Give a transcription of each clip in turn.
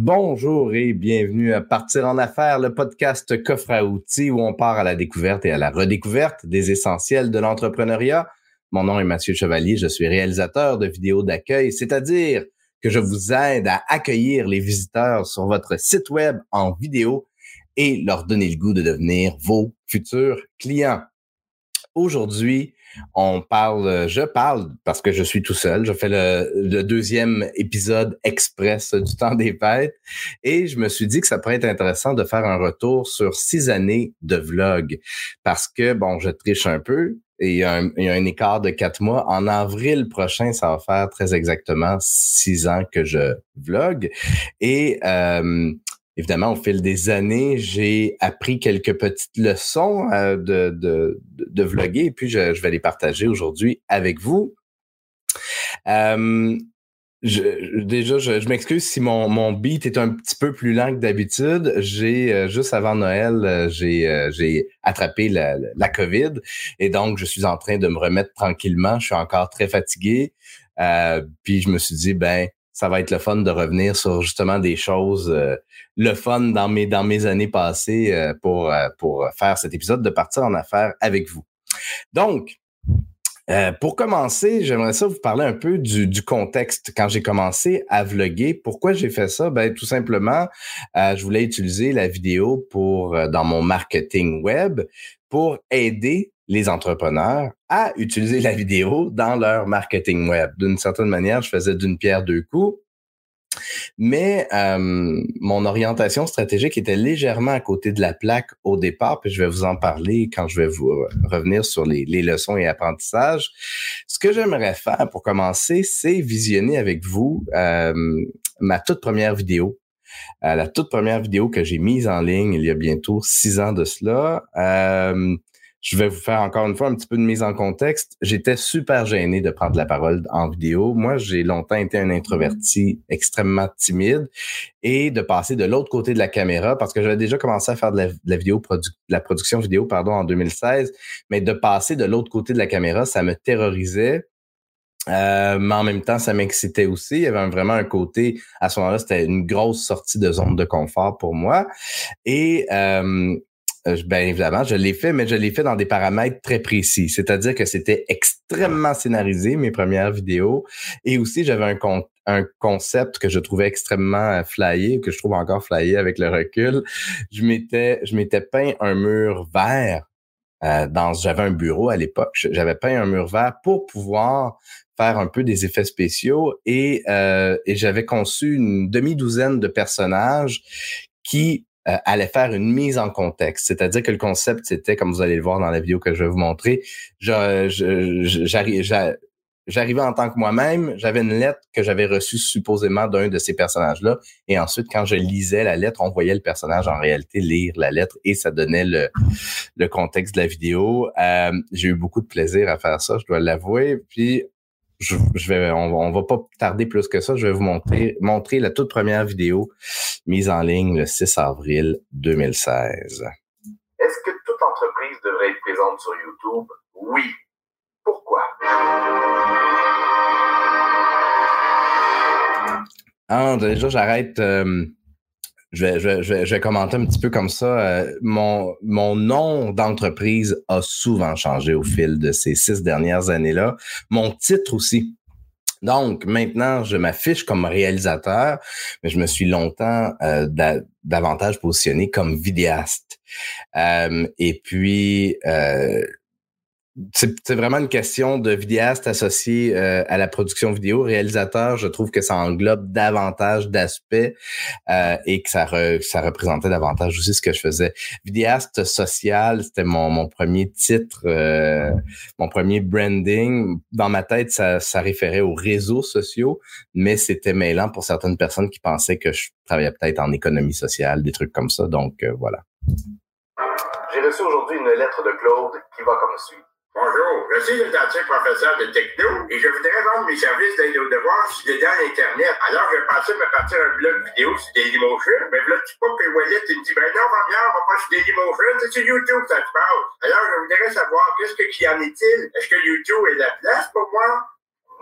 Bonjour et bienvenue à Partir en affaires, le podcast coffre à outils où on part à la découverte et à la redécouverte des essentiels de l'entrepreneuriat. Mon nom est Mathieu Chevalier, je suis réalisateur de vidéos d'accueil, c'est-à-dire que je vous aide à accueillir les visiteurs sur votre site web en vidéo et leur donner le goût de devenir vos futurs clients. Aujourd'hui, on parle, je parle parce que je suis tout seul. Je fais le, deuxième épisode express du temps des fêtes et je me suis dit que ça pourrait être intéressant de faire un retour sur six années de vlog parce que bon, je triche un peu. Et il y, a un, écart de quatre mois. En avril prochain, ça va faire très exactement six ans que je vlog. Et euh, évidemment, au fil des années, j'ai appris quelques petites leçons euh, de, de, de, vlogger et puis je, vais les partager aujourd'hui avec vous. Euh, je, déjà, je, m'excuse si mon, mon beat est un petit peu plus lent que d'habitude. J'ai euh, juste avant Noël, j'ai j'ai attrapé la, la, COVID et donc je suis en train de me remettre tranquillement. Je suis encore très fatigué. puis je me suis dit ben ça va être le fun de revenir sur justement des choses euh, le fun dans mes dans mes années passées euh, pour euh, pour faire cet épisode de partir en affaires avec vous. Donc pour commencer, j'aimerais ça vous parler un peu du, contexte quand j'ai commencé à vlogger. Pourquoi j'ai fait ça? Ben tout simplement, je voulais utiliser la vidéo pour dans mon marketing web pour aider les entrepreneurs à utiliser la vidéo dans leur marketing web. D'une certaine manière, je faisais d'une pierre deux coups. Mais euh, mon orientation stratégique était légèrement à côté de la plaque au départ, puis je vais vous en parler quand je vais vous revenir sur les, leçons et apprentissages. Ce que j'aimerais faire pour commencer, c'est visionner avec vous euh, ma toute première vidéo. Euh, la toute première vidéo que j'ai mise en ligne il y a bientôt six ans de cela. Euh, je vais vous faire encore une fois un petit peu de mise en contexte. J'étais super gêné de prendre la parole en vidéo. Moi, j'ai longtemps été un introverti extrêmement timide et de passer de l'autre côté de la caméra parce que j'avais déjà commencé à faire de la, vidéo la production vidéo pardon en 2016, mais de passer de l'autre côté de la caméra, ça me terrorisait. Euh, mais en même temps, ça m'excitait aussi. Il y avait vraiment un côté, à ce moment-là, c'était une grosse sortie de zone de confort pour moi. Et euh, euh, ben évidemment, je l'ai fait, mais je l'ai fait dans des paramètres très précis. C'est-à-dire que c'était extrêmement scénarisé, mes premières vidéos. Et aussi, j'avais un, concept que je trouvais extrêmement flyé, que je trouve encore flyé avec le recul. Je m'étais, peint un mur vert euh, dans, j'avais un bureau à l'époque. J'avais peint un mur vert pour pouvoir faire un peu des effets spéciaux et, euh, et j'avais conçu une demi-douzaine de personnages qui euh, allait faire une mise en contexte. C'est-à-dire que le concept, c'était, comme vous allez le voir dans la vidéo que je vais vous montrer, j'arrivais en tant que moi-même, j'avais une lettre que j'avais reçue supposément d'un de ces personnages-là. Et ensuite, quand je lisais la lettre, on voyait le personnage en réalité lire la lettre et ça donnait le, contexte de la vidéo. Euh, j'ai eu beaucoup de plaisir à faire ça, je dois l'avouer. Puis je, vais, on, va pas tarder plus que ça. Je vais vous montrer, montrer la toute première vidéo mise en ligne le 6 avril 2016. Est-ce que toute entreprise devrait être présente sur YouTube? Oui. Pourquoi? Ah, déjà, j'arrête. Euh, je vais, je, vais, je vais commenter un petit peu comme ça. Euh, mon, mon nom d'entreprise a souvent changé au fil de ces six dernières années-là. Mon titre aussi. Donc, maintenant, je m'affiche comme réalisateur, mais je me suis longtemps euh, davantage positionné comme vidéaste. Euh, et puis, euh, c'est vraiment une question de vidéaste associé euh, à la production vidéo. Réalisateur, je trouve que ça englobe davantage d'aspects euh, et que ça, ça représentait davantage aussi ce que je faisais. Vidéaste social, c'était mon, mon premier titre, euh, mon premier branding. Dans ma tête, ça, ça référait aux réseaux sociaux, mais c'était mêlant pour certaines personnes qui pensaient que je travaillais peut-être en économie sociale, des trucs comme ça. Donc voilà. J'ai reçu aujourd'hui une lettre de Claude qui va comme suit. Bonjour, je suis l'authentique professeur de techno et je voudrais vendre mes services d'aide aux devoirs sur des dans Internet. Alors, je pensais me partir un blog vidéo sur Dailymotion, mais là, tu pas que Wallet, me dit, ben non, bien, on va pas sur Dailymotion, c'est sur YouTube, ça se passe. Alors, je voudrais savoir, qu'est-ce que qui en est-il? Est-ce que YouTube est la place pour moi?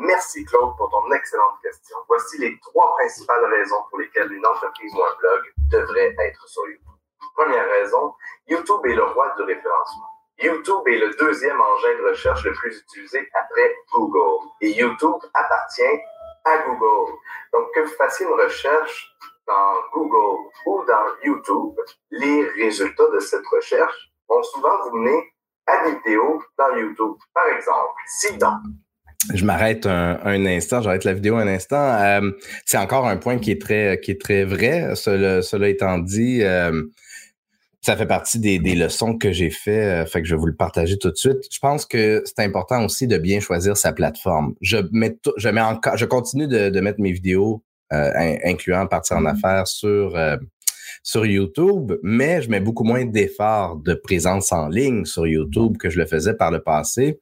Merci Claude pour ton excellente question. Voici les trois principales raisons pour lesquelles une entreprise ou un blog devrait être sur YouTube. Première raison, YouTube est le roi du référencement. YouTube est le deuxième engin de recherche le plus utilisé après Google. Et YouTube appartient à Google. Donc, que vous fassiez une recherche dans Google ou dans YouTube, les résultats de cette recherche vont souvent vous mener à des vidéos dans YouTube. Par exemple, si donc je m'arrête un, instant, j'arrête la vidéo un instant. Euh, c'est encore un point qui est très, qui est très vrai. Cela, cela étant dit, euh, ça fait partie des, leçons que j'ai fait, euh, fait que je vais vous le partager tout de suite. Je pense que c'est important aussi de bien choisir sa plateforme. Je mets, je mets encore, je continue de, mettre mes vidéos, incluant partir en mm-hmm. affaires sur sur YouTube, mais je mets beaucoup moins d'efforts de présence en ligne sur YouTube que je le faisais par le passé.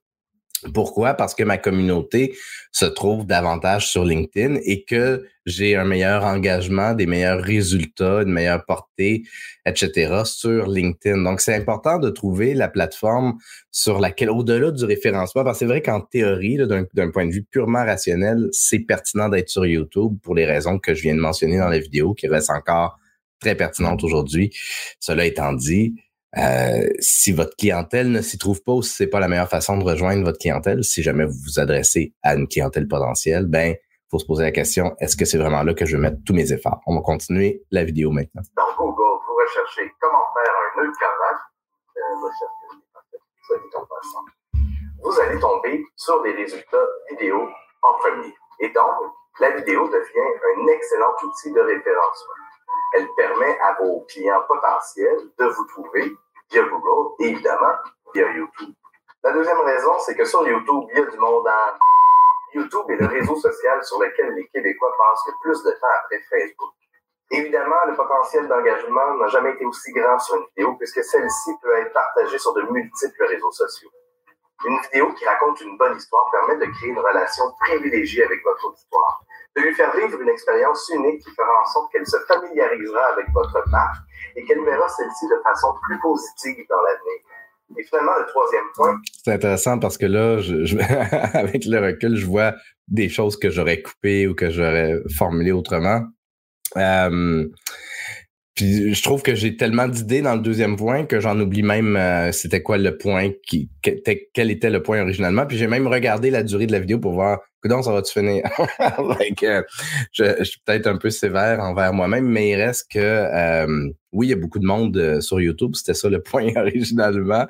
Pourquoi? Parce que ma communauté se trouve davantage sur LinkedIn et que j'ai un meilleur engagement, des meilleurs résultats, une meilleure portée, etc. sur LinkedIn. Donc, c'est important de trouver la plateforme sur laquelle, au-delà du référencement, parce que c'est vrai qu'en théorie, d'un point de vue purement rationnel, c'est pertinent d'être sur YouTube pour les raisons que je viens de mentionner dans la vidéo, qui restent encore très pertinentes aujourd'hui. Cela étant dit, euh, si votre clientèle ne s'y trouve pas ou si c'est pas la meilleure façon de rejoindre votre clientèle, si jamais vous vous adressez à une clientèle potentielle, ben faut se poser la question est-ce que c'est vraiment là que je vais mettre tous mes efforts? On va continuer la vidéo maintenant. Dans Google, vous recherchez comment faire un nœud cravate. vous allez tomber sur des résultats vidéo en premier. Et donc, la vidéo devient un excellent outil de référencement. Elle permet à vos clients potentiels de vous trouver via Google évidemment via YouTube. La deuxième raison, c'est que sur YouTube, il y a du monde en... YouTube est le réseau social sur lequel les Québécois passent le plus de temps après Facebook. Évidemment, le potentiel d'engagement n'a jamais été aussi grand sur une vidéo puisque celle-ci peut être partagée sur de multiples réseaux sociaux. Une vidéo qui raconte une bonne histoire permet de créer une relation privilégiée avec votre auditoire, de lui faire vivre une expérience unique qui fera en sorte qu'elle se familiarisera avec votre marque et qu'elle verra celle-ci de façon plus positive dans l'avenir. Et finalement, le troisième point. C'est intéressant parce que là, avec le recul, je vois des choses que j'aurais coupées ou que j'aurais formulées autrement. Euh, puis je trouve que j'ai tellement d'idées dans le deuxième point que j'en oublie même euh, c'était quoi le point qui quel était le point originalement. Puis j'ai même regardé la durée de la vidéo pour voir comment ça va-tu finir? je, suis peut-être un peu sévère envers moi-même, mais il reste que euh, oui, il y a beaucoup de monde euh, sur YouTube. C'était ça le point originalement.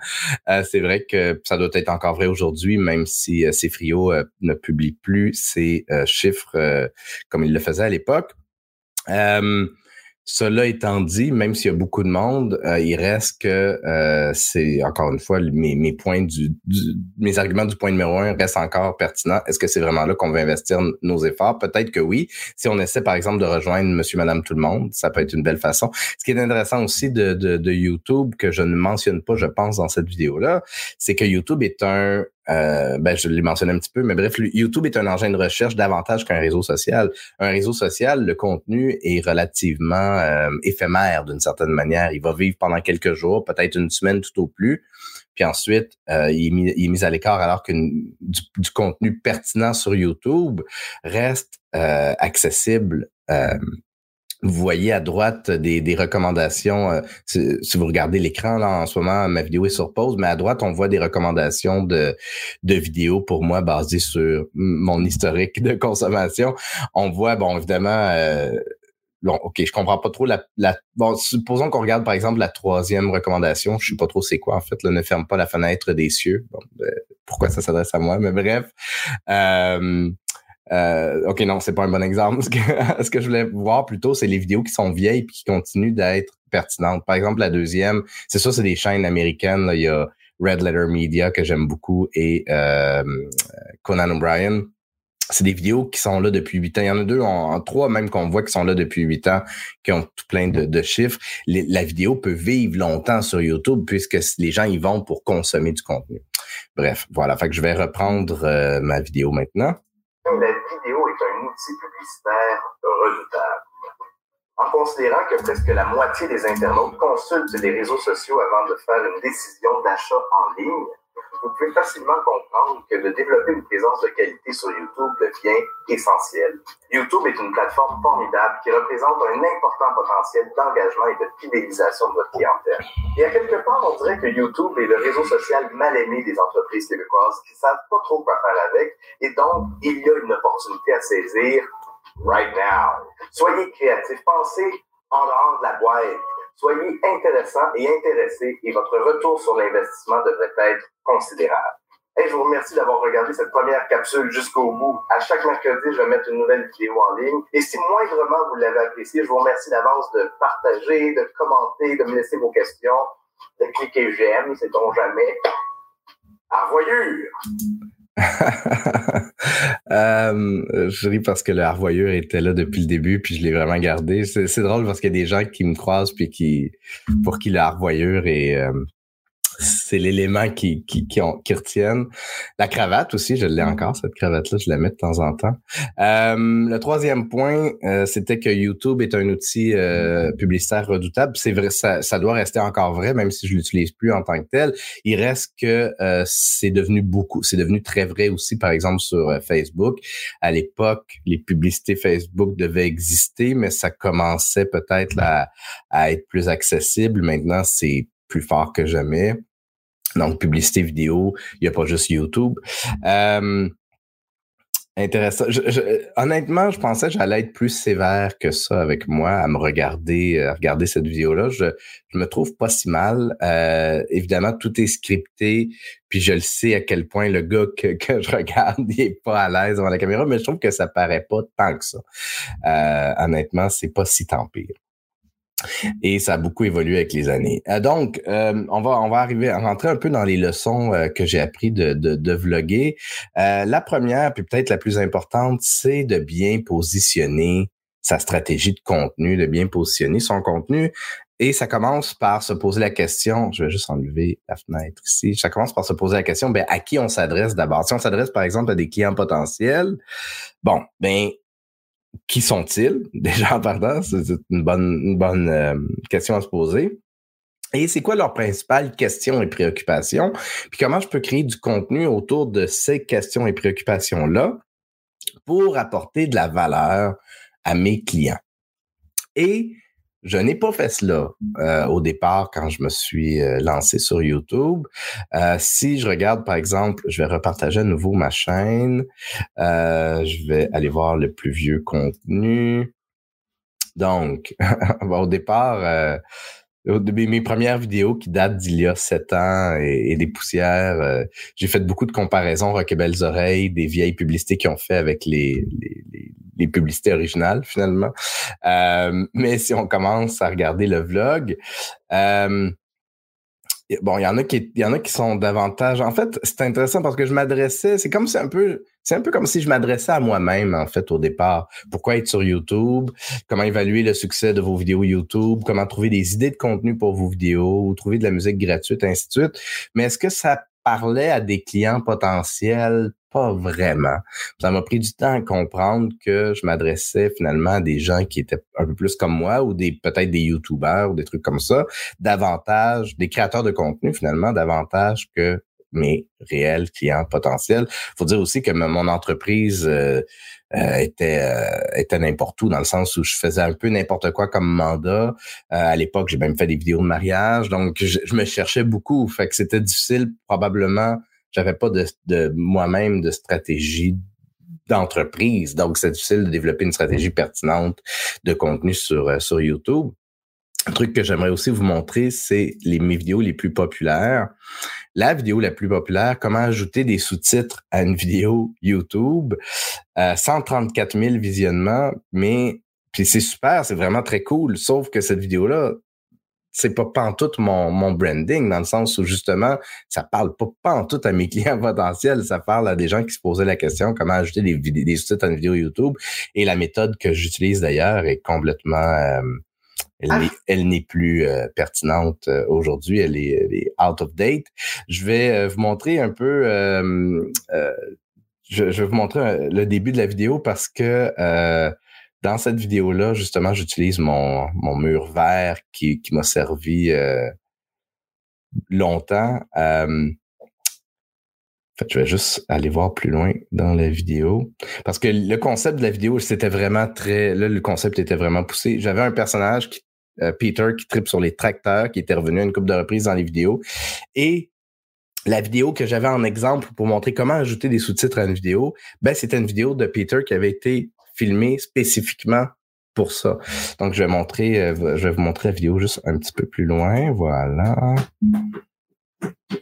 c'est vrai que ça doit être encore vrai aujourd'hui, même si Cefrio ne publie plus ses chiffres comme il le faisait à l'époque. Cela étant dit, même s'il y a beaucoup de monde, euh, il reste que euh, c'est encore une fois mes, mes points du, mes arguments du point numéro un restent encore pertinents. Est-ce que c'est vraiment là qu'on va investir nos efforts? Peut-être que oui. Si on essaie par exemple de rejoindre Monsieur, Madame, tout le monde, ça peut être une belle façon. Ce qui est intéressant aussi de, de, de YouTube que je ne mentionne pas, je pense dans cette vidéo là, c'est que YouTube est un euh, ben, je l'ai mentionné un petit peu, mais bref, YouTube est un engin de recherche davantage qu'un réseau social. Un réseau social, le contenu est relativement euh, éphémère d'une certaine manière. Il va vivre pendant quelques jours, peut-être une semaine tout au plus. Puis ensuite, euh, il, est mis, à l'écart alors que du, du, contenu pertinent sur YouTube reste accessible vous voyez à droite des, des recommandations. Euh, si, vous regardez l'écran là en ce moment, ma vidéo est sur pause, mais à droite on voit des recommandations de, de vidéos pour moi basées sur mon historique de consommation. On voit bon évidemment. Euh, Bon, ok, je comprends pas trop la. la bon, supposons qu'on regarde par exemple la troisième recommandation. Je sais pas trop c'est quoi en fait. Là, ne ferme pas la fenêtre des cieux. Bon, ben, pourquoi ça s'adresse à moi Mais bref, euh, euh, ok, non, c'est pas un bon exemple. Ce que, ce que je voulais voir plutôt, c'est les vidéos qui sont vieilles et qui continuent d'être pertinentes. Par exemple, la deuxième, c'est ça, c'est des chaînes américaines. Là. Il y a Red Letter Media que j'aime beaucoup et euh, Conan O'Brien. C'est des vidéos qui sont là depuis huit ans. Il y en a deux, en, trois même qu'on voit qui sont là depuis huit ans, qui ont tout plein de, chiffres. la vidéo peut vivre longtemps sur YouTube puisque les gens y vont pour consommer du contenu. Bref, voilà. Fait que je vais reprendre euh, ma vidéo maintenant publicitaire redoutable. En considérant que presque la moitié des internautes consultent les réseaux sociaux avant de faire une décision d'achat en ligne, vous pouvez facilement comprendre que de développer une présence de qualité sur YouTube devient essentiel. YouTube est une plateforme formidable qui représente un important potentiel d'engagement et de fidélisation de votre clientèle. Et à quelque part, on dirait que YouTube est le réseau social mal aimé des entreprises québécoises qui savent pas trop quoi faire avec et donc il y a une opportunité à saisir right now. Soyez créatifs, pensez en dehors de la boîte. Soyez intéressant et intéressé et votre retour sur l'investissement devrait être considérable. Je vous remercie d'avoir regardé cette première capsule jusqu'au bout. À chaque mercredi, je vais mettre une nouvelle vidéo en ligne. Et si moindrement vous l'avez apprécié, je vous remercie d'avance de partager, de commenter, de me laisser vos questions, de cliquer j'aime, sait-on jamais. À voyure! euh, je ris parce que le harvoyeur était là depuis le début, puis je l'ai vraiment gardé. C'est drôle parce qu'il y a des gens qui me croisent puis qui pour qui le harvoyeur est euh, c'est l'élément qui, qui, qui, qui, retiennent. La cravate aussi, je l'ai encore, cette cravate-là, je la mets de temps en temps. Euh, le troisième point, euh, c'était que YouTube est un outil euh, publicitaire redoutable. C'est vrai, ça, ça, doit rester encore vrai, même si je l'utilise plus en tant que tel. Il reste que c'est devenu beaucoup, c'est devenu très vrai aussi, par exemple, sur Facebook. À l'époque, les publicités Facebook devaient exister, mais ça commençait peut-être à, à être plus accessible. Maintenant, c'est plus fort que jamais. Donc, publicité vidéo, il n'y a pas juste YouTube. Euh, intéressant. honnêtement, je pensais que j'allais être plus sévère que ça avec moi à me regarder, à regarder cette vidéo-là. Je, me trouve pas si mal. Euh, évidemment, tout est scripté, puis je le sais à quel point le gars que, je regarde n'est pas à l'aise devant la caméra, mais je trouve que ça paraît pas tant que ça. Euh, honnêtement, c'est pas si tant pire. Et ça a beaucoup évolué avec les années. Euh, donc, euh, on va on va arriver à rentrer un peu dans les leçons euh, que j'ai appris de, de, de vlogger. la première, puis peut-être la plus importante, c'est de bien positionner sa stratégie de contenu, de bien positionner son contenu. Et ça commence par se poser la question, je vais juste enlever la fenêtre ici, ça commence par se poser la question, ben, à qui on s'adresse d'abord? Si on s'adresse par exemple à des clients potentiels, bon, ben qui sont-ils? Déjà en partant, c'est une bonne, une bonne euh, question à se poser. Et c'est quoi leurs principales questions et préoccupations? Puis comment je peux créer du contenu autour de ces questions et préoccupations-là pour apporter de la valeur à mes clients? Et je n'ai pas fait cela euh, au départ quand je me suis euh, lancé sur YouTube. Euh, si je regarde, par exemple, je vais repartager à nouveau ma chaîne. je vais aller voir le plus vieux contenu. Donc, au départ, mes premières vidéos qui datent d'il y a sept ans et, des poussières, j'ai fait beaucoup de comparaisons Rock et Belles Oreilles, des vieilles publicités qu'ils ont fait avec les, les, publicités originales finalement. Euh, mais si on commence à regarder le vlog, euh, bon, il y en a qui, il y en a qui sont davantage. En fait, c'est intéressant parce que je m'adressais. C'est comme c'est un peu, c'est un peu comme si je m'adressais à moi-même en fait au départ. Pourquoi être sur YouTube? Comment évaluer le succès de vos vidéos YouTube? Comment trouver des idées de contenu pour vos vidéos? Ou trouver de la musique gratuite, ainsi de suite. Mais est-ce que ça parlait à des clients potentiels? Pas vraiment. Ça m'a pris du temps à comprendre que je m'adressais finalement à des gens qui étaient un peu plus comme moi ou des peut-être des youtubeurs ou des trucs comme ça, davantage des créateurs de contenu finalement davantage que mes réels clients potentiels. Faut dire aussi que mon entreprise euh, euh, était euh, était n'importe où dans le sens où je faisais un peu n'importe quoi comme mandat. à l'époque, j'ai même fait des vidéos de mariage, donc je, je me cherchais beaucoup. Fait que c'était difficile probablement j'avais pas de, de moi-même de stratégie d'entreprise. Donc, c'est difficile de développer une stratégie pertinente de contenu sur, euh, sur YouTube. Un truc que j'aimerais aussi vous montrer, c'est les, mes vidéos les plus populaires. La vidéo la plus populaire, comment ajouter des sous-titres à une vidéo YouTube? Euh, 134 000 visionnements, mais puis c'est super, c'est vraiment très cool. Sauf que cette vidéo-là, c'est pas pantoute mon, mon branding, dans le sens où justement, ça parle pas pantoute à mes clients potentiels, ça parle à des gens qui se posaient la question comment ajouter des sous-titres à une vidéo YouTube? Et la méthode que j'utilise d'ailleurs est complètement euh, ah. elle n'est plus euh, pertinente euh, aujourd'hui, elle est, elle est, out of date. Je vais vous montrer un peu je, je, vais vous montrer le début de la vidéo parce que dans cette vidéo-là, justement, j'utilise mon, mon mur vert qui, qui m'a servi euh, longtemps. Euh, fait, je vais juste aller voir plus loin dans la vidéo. Parce que le concept de la vidéo, c'était vraiment très. Là, le concept était vraiment poussé. J'avais un personnage, euh, Peter, qui tripe sur les tracteurs, qui était revenu à une couple de reprises dans les vidéos. Et la vidéo que j'avais en exemple pour montrer comment ajouter des sous-titres à une vidéo, ben, c'était une vidéo de Peter qui avait été filmée spécifiquement pour ça. Donc, je vais montrer, euh, je vais vous montrer la vidéo juste un petit peu plus loin. Voilà.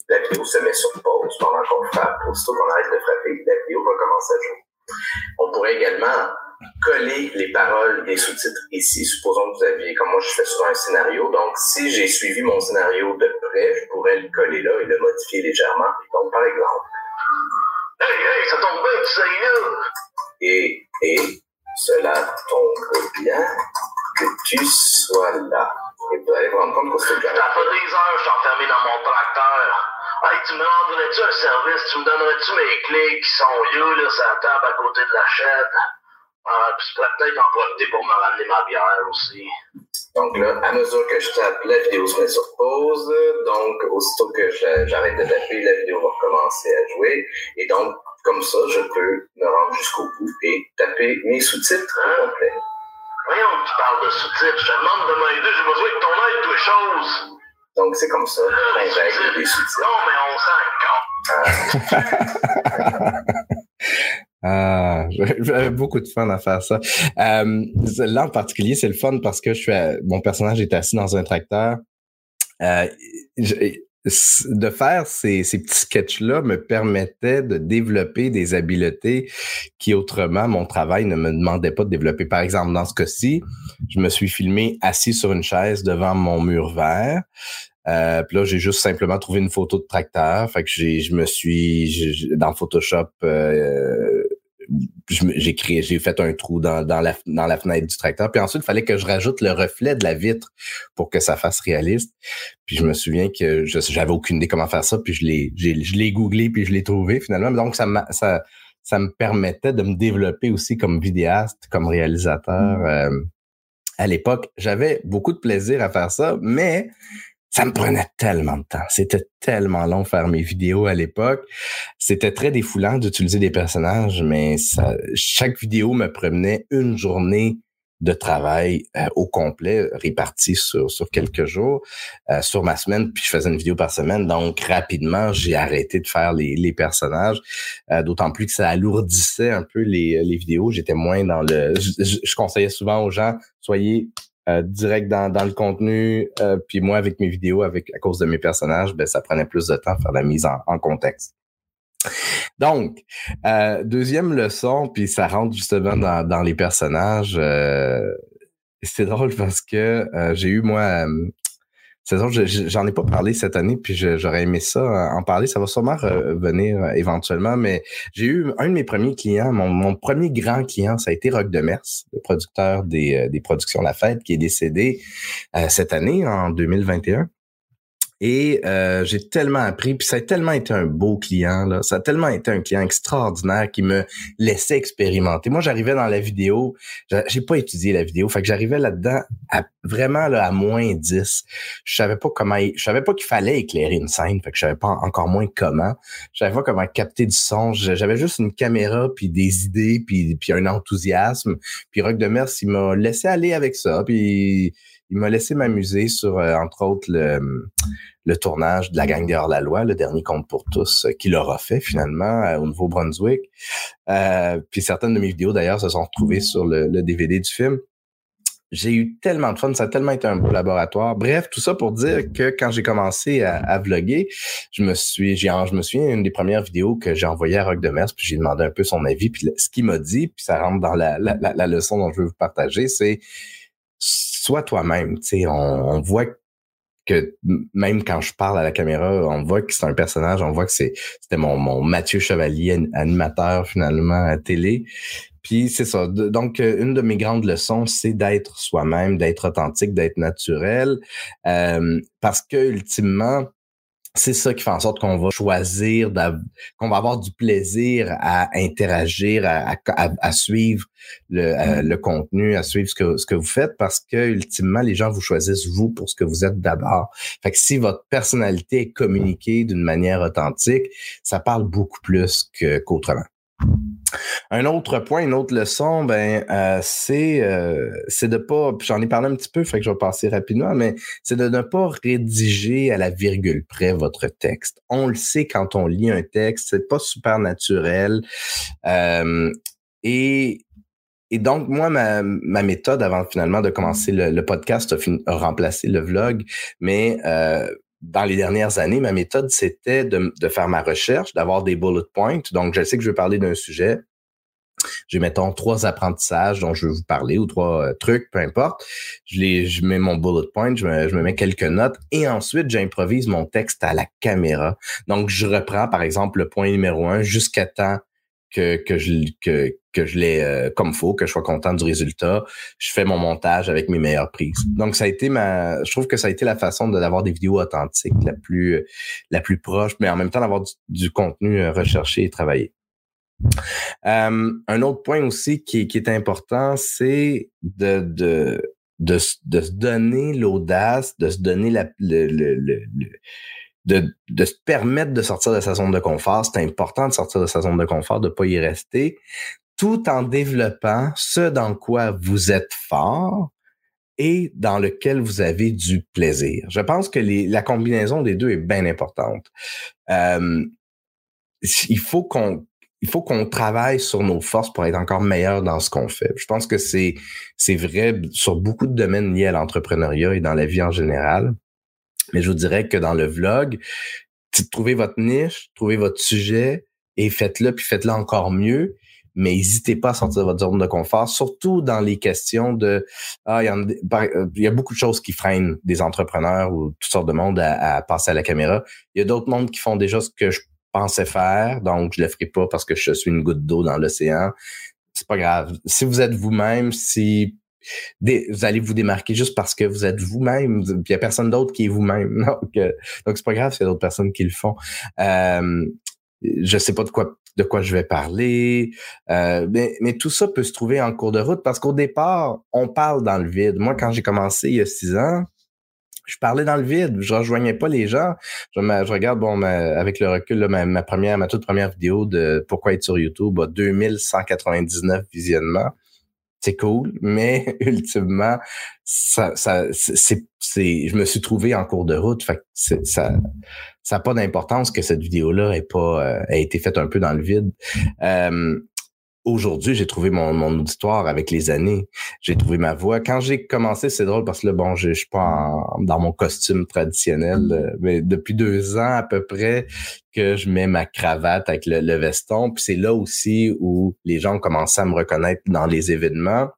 La vidéo se met sur pause pendant qu'on frappe. Aussitôt qu'on arrête de frapper, la vidéo va commencer à jouer. On pourrait également coller les paroles des sous-titres ici. Supposons que vous aviez, comme moi je fais souvent un scénario, donc si j'ai suivi mon scénario de près, je pourrais le coller là et le modifier légèrement. Donc par exemple. Hey, hey, ça tombe bien, tu sais là! Et, et cela tombe bien que tu sois là. Et vous allez vous rendre compte que c'est Ça fait des heures je suis enfermé dans mon tracteur. Hey, tu me rendrais-tu un service? Tu me donnerais-tu mes clés qui sont là, là, sur la table à côté de la chaîne? Ah, puis je pourrais peut-être en profiter pour me ramener ma bière aussi. Donc là, à mesure que je tape, la vidéo se met sur pause. Donc, aussitôt que j'arrête de taper, la vidéo va recommencer à jouer. Et donc, comme ça, je peux me rendre jusqu'au bout et taper mes sous-titres en complet. Voyons que tu parles de sous-titres. Je te demande de m'aider. J'ai besoin de ton aide, toutes choses. Donc, c'est comme ça qu'on règle les sous-titres. Non, mais on s'en compte. Ah, j'avais beaucoup de fun à faire ça. Euh, là en particulier, c'est le fun parce que je suis, mon personnage est assis dans un tracteur. Euh, de faire ces, ces petits sketchs-là me permettait de développer des habiletés qui autrement mon travail ne me demandait pas de développer. Par exemple, dans ce cas-ci, je me suis filmé assis sur une chaise devant mon mur vert. Euh, puis là, j'ai juste simplement trouvé une photo de tracteur. Fait que j'ai, je me suis dans Photoshop euh, j'ai créé, j'ai fait un trou dans, dans, la, dans la fenêtre du tracteur. Puis ensuite, il fallait que je rajoute le reflet de la vitre pour que ça fasse réaliste. Puis je me souviens que je j'avais aucune idée comment faire ça. Puis je l'ai, je l'ai googlé puis je l'ai trouvé finalement. Donc ça, ça, ça me permettait de me développer aussi comme vidéaste, comme réalisateur. Mmh. Euh, à l'époque, j'avais beaucoup de plaisir à faire ça, mais ça me prenait tellement de temps. C'était tellement long faire mes vidéos à l'époque. C'était très défoulant d'utiliser des personnages, mais chaque vidéo me prenait une journée de travail euh, au complet, réparti sur, sur quelques jours, euh, sur ma semaine, puis je faisais une vidéo par semaine. Donc, rapidement, j'ai arrêté de faire les, les personnages, euh, d'autant plus que ça alourdissait un peu les, les vidéos. J'étais moins dans le... Je, conseillais souvent aux gens, soyez euh, direct dans, le contenu. Euh, puis moi, avec mes vidéos, avec à cause de mes personnages, ben, ça prenait plus de temps à faire la mise en, contexte. Donc, euh, deuxième leçon, puis ça rentre justement dans, dans les personnages. c'est drôle parce que j'ai eu moi J'en ai pas parlé cette année, puis j'aurais aimé ça euh, en parler. Ça va sûrement revenir euh, éventuellement, mais j'ai eu un de mes premiers clients, mon, premier grand client, ça a été Rock de Mers, le producteur euh, des productions La Fête, qui est décédé cette année, en 2021. Et euh, j'ai tellement appris, puis ça a tellement été un beau client, là. ça a tellement été un client extraordinaire qui me laissait expérimenter. Moi, j'arrivais dans la vidéo, j'ai pas étudié la vidéo, fait que j'arrivais là-dedans à, vraiment là, à moins 10. Je savais pas comment, je savais pas qu'il fallait éclairer une scène, fait que je savais pas encore moins comment. Je savais pas comment capter du son. J'avais juste une caméra, puis des idées, puis, puis un enthousiasme. Puis Rock de Mers, il m'a laissé aller avec ça, puis il m'a laissé m'amuser sur, euh, entre autres, le, le, tournage de la gang de la loi le dernier compte pour tous, euh, qu'il aura fait finalement euh, au Nouveau-Brunswick. puis certaines de mes vidéos, d'ailleurs, se sont retrouvées sur le, DVD du film. J'ai eu tellement de fun, ça a tellement été un beau laboratoire. Bref, tout ça pour dire que quand j'ai commencé à, à vlogger, je me suis, j'ai, je me souviens une des premières vidéos que j'ai envoyées à Rock de Mers, puis j'ai demandé un peu son avis, puis ce qu'il m'a dit, puis ça rentre dans la, la, la, la leçon dont je veux vous partager, c'est sois toi-même. Sais, on, voit que même quand je parle à la caméra, on voit que c'est un personnage, on voit que c'est c'était mon, mon Mathieu Chevalier, animateur finalement à télé. Puis c'est ça. Donc, euh, une de mes grandes leçons, c'est d'être soi-même, d'être authentique, d'être naturel. Euh, parce que ultimement, c'est ça qui fait en sorte qu'on va choisir, qu'on va avoir du plaisir à interagir, à, à, suivre le, mm. le, contenu, à suivre ce que, ce que vous faites, parce que ultimement, les gens vous choisissent vous pour ce que vous êtes d'abord. Fait que si votre personnalité est communiquée d'une manière authentique, ça parle beaucoup plus qu'autrement. Un autre point, une autre leçon, ben euh, c'est euh, de pas, j'en ai parlé un petit peu, fait que je vais passer rapidement, mais c'est de ne pas rédiger à la virgule près votre texte. On le sait quand on lit un texte, c'est pas super naturel. Euh, et donc, moi, ma, ma méthode avant finalement de commencer le, podcast a, remplacé le vlog, mais dans les dernières années, ma méthode, c'était de, de, faire ma recherche, d'avoir des bullet points. Donc, je sais que je veux parler d'un sujet. J'ai, mettons, trois apprentissages dont je veux vous parler ou trois euh, trucs, peu importe. Je, les, je mets mon bullet point, je me, je me mets quelques notes et ensuite, j'improvise mon texte à la caméra. Donc, je reprends, par exemple, le point numéro un jusqu'à temps que, que je, que, que je l'ai euh, comme faut, que je sois content du résultat. Je fais mon montage avec mes meilleures prises. Donc, ça a été ma, je trouve que ça a été la façon d'avoir des vidéos authentiques la plus, la plus proche, mais en même temps d'avoir du, contenu euh, recherché et travaillé. Euh, un autre point aussi qui, qui est important, c'est de, de, de, de, se donner l'audace, de se donner la, le, le, le de, de se permettre de sortir de sa zone de confort. C'est important de sortir de sa zone de confort, de pas y rester, tout en développant ce dans quoi vous êtes fort et dans lequel vous avez du plaisir. Je pense que la combinaison des deux est bien importante. Euh, il faut qu'on il faut qu'on travaille sur nos forces pour être encore meilleur dans ce qu'on fait. Je pense que c'est c'est vrai sur beaucoup de domaines liés à l'entrepreneuriat et dans la vie en général. Mais je vous dirais que dans le vlog, trouvez votre niche, trouvez votre sujet et faites-le, puis faites-le encore mieux. Mais n'hésitez pas à sortir de votre zone de confort, surtout dans les questions de ah, il y, euh, a beaucoup de choses qui freinent des entrepreneurs ou toutes sortes de monde à, passer à la caméra. Il y a d'autres mondes qui font déjà ce que je pensais faire, donc je le ferai pas parce que je suis une goutte d'eau dans l'océan. C'est pas grave. Si vous êtes vous-même, si vous allez vous démarquer juste parce que vous êtes vous-même. Il n'y a personne d'autre qui est vous-même. Donc, euh, donc c'est pas grave s'il y a d'autres personnes qui le font. Euh, je sais pas de quoi de quoi je vais parler, euh, mais, tout ça peut se trouver en cours de route parce qu'au départ, on parle dans le vide. Moi, quand j'ai commencé il y a six ans, je parlais dans le vide, je rejoignais pas les gens. Je, regarde, bon, avec le recul, ma, première, ma toute première vidéo de Pourquoi être sur YouTube a 2199 visionnements c'est cool, mais ultimement, ça, je me suis trouvé en cours de route. Ça, ça n'a pas d'importance que cette vidéo-là ait pas, euh, ait été faite un peu dans le vide. Euh, aujourd'hui, j'ai trouvé mon, mon auditoire avec les années. J'ai trouvé ma voix. Quand j'ai commencé, c'est drôle parce que là, bon, je, je suis pas dans mon costume traditionnel, euh, mais depuis deux ans à peu près que je mets ma cravate avec le, veston. Puis c'est là aussi où les gens ont commencé à me reconnaître dans les événements.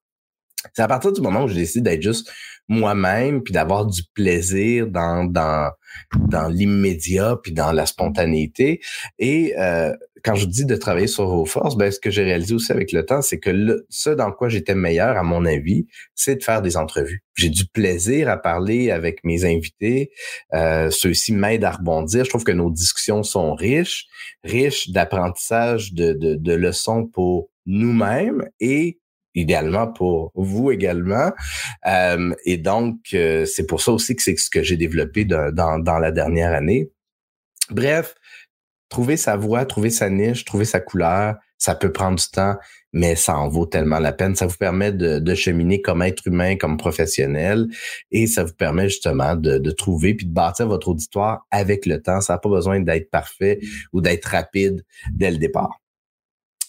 C'est à partir du moment où j'ai décidé d'être juste moi-même, puis d'avoir du plaisir dans dans dans l'immédiat, puis dans la spontanéité. Et euh, quand je dis de travailler sur vos forces, ben, ce que j'ai réalisé aussi avec le temps, c'est que le, ce dans quoi j'étais meilleur, à mon avis, c'est de faire des entrevues. J'ai du plaisir à parler avec mes invités. Euh, Ceux-ci m'aident à rebondir. Je trouve que nos discussions sont riches, riches d'apprentissage, de, de, de leçons pour nous-mêmes et idéalement pour vous également. Euh, et donc, euh, c'est pour ça aussi que c'est ce que j'ai développé dans, dans la dernière année. Bref, trouver sa voix, trouver sa niche, trouver sa couleur, ça peut prendre du temps, mais ça en vaut tellement la peine. Ça vous permet de, cheminer comme être humain, comme professionnel, et ça vous permet justement de, de trouver puis de bâtir votre auditoire avec le temps. Ça n'a pas besoin d'être parfait ou d'être rapide dès le départ.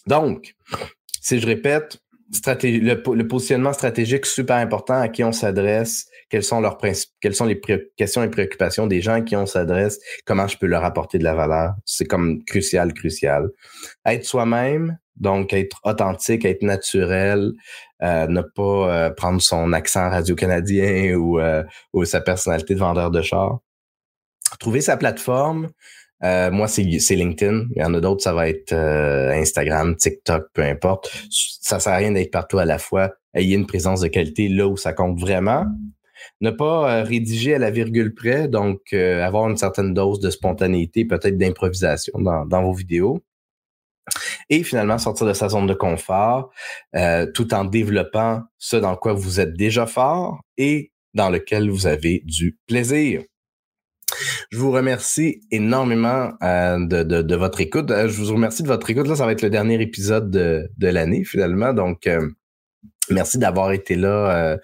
Donc, si je répète, le, positionnement stratégique super important à qui on s'adresse, quels sont leurs quelles sont les questions et préoccupations des gens à qui on s'adresse, comment je peux leur apporter de la valeur. C'est comme crucial, crucial. Être soi-même, donc être authentique, être naturel, euh, ne pas euh, prendre son accent radio-canadien ou, euh, ou sa personnalité de vendeur de char. Trouver sa plateforme, euh, moi, c'est LinkedIn. Il y en a d'autres, ça va être euh, Instagram, TikTok, peu importe. Ça sert à rien d'être partout à la fois. Ayez une présence de qualité là où ça compte vraiment. ne pas rédiger à la virgule près, donc avoir une certaine dose de spontanéité, peut-être d'improvisation dans vos vidéos et finalement sortir de sa zone de confort tout en développant ce dans quoi vous êtes déjà fort et dans lequel vous avez du plaisir. Je vous remercie énormément euh, de, votre écoute. Euh, je vous remercie de votre écoute. Là, ça va être le dernier épisode de, de l'année, finalement. Donc, euh, Merci d'avoir été là euh,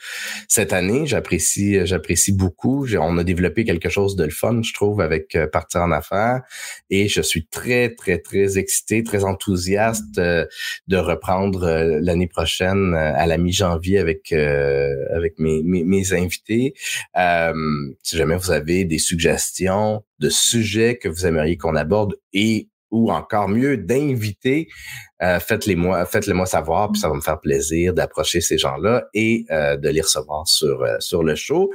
cette année. J'apprécie, euh, j'apprécie beaucoup. On a développé quelque chose de le fun, je trouve, avec euh, Partir en affaires. Et je suis très, très, très excité, très enthousiaste de reprendre l'année prochaine à la mi-janvier avec avec mes, mes, mes invités. si jamais vous avez des suggestions de sujets que vous aimeriez qu'on aborde et ou encore mieux d'inviter, euh, faites-les moi, faites-le moi savoir, puis ça va me faire plaisir d'approcher ces gens-là et euh, de les recevoir sur euh, sur le show.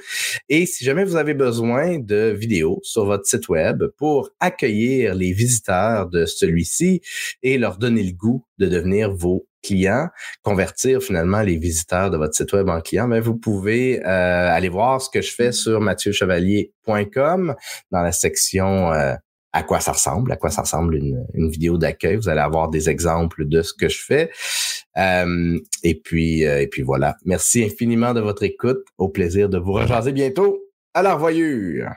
Et si jamais vous avez besoin de vidéos sur votre site web pour accueillir les visiteurs de celui-ci et leur donner le goût de devenir vos clients, convertir finalement les visiteurs de votre site web en clients, mais ben, vous pouvez aller voir ce que je fais sur mathieuchevalier.com dans la section à quoi ça ressemble, à quoi ça ressemble une, vidéo d'accueil. Vous allez avoir des exemples de ce que je fais. Euh, et puis, euh, et puis voilà. Merci infiniment de votre écoute. Au plaisir de vous rejaser bientôt. À la revoyure.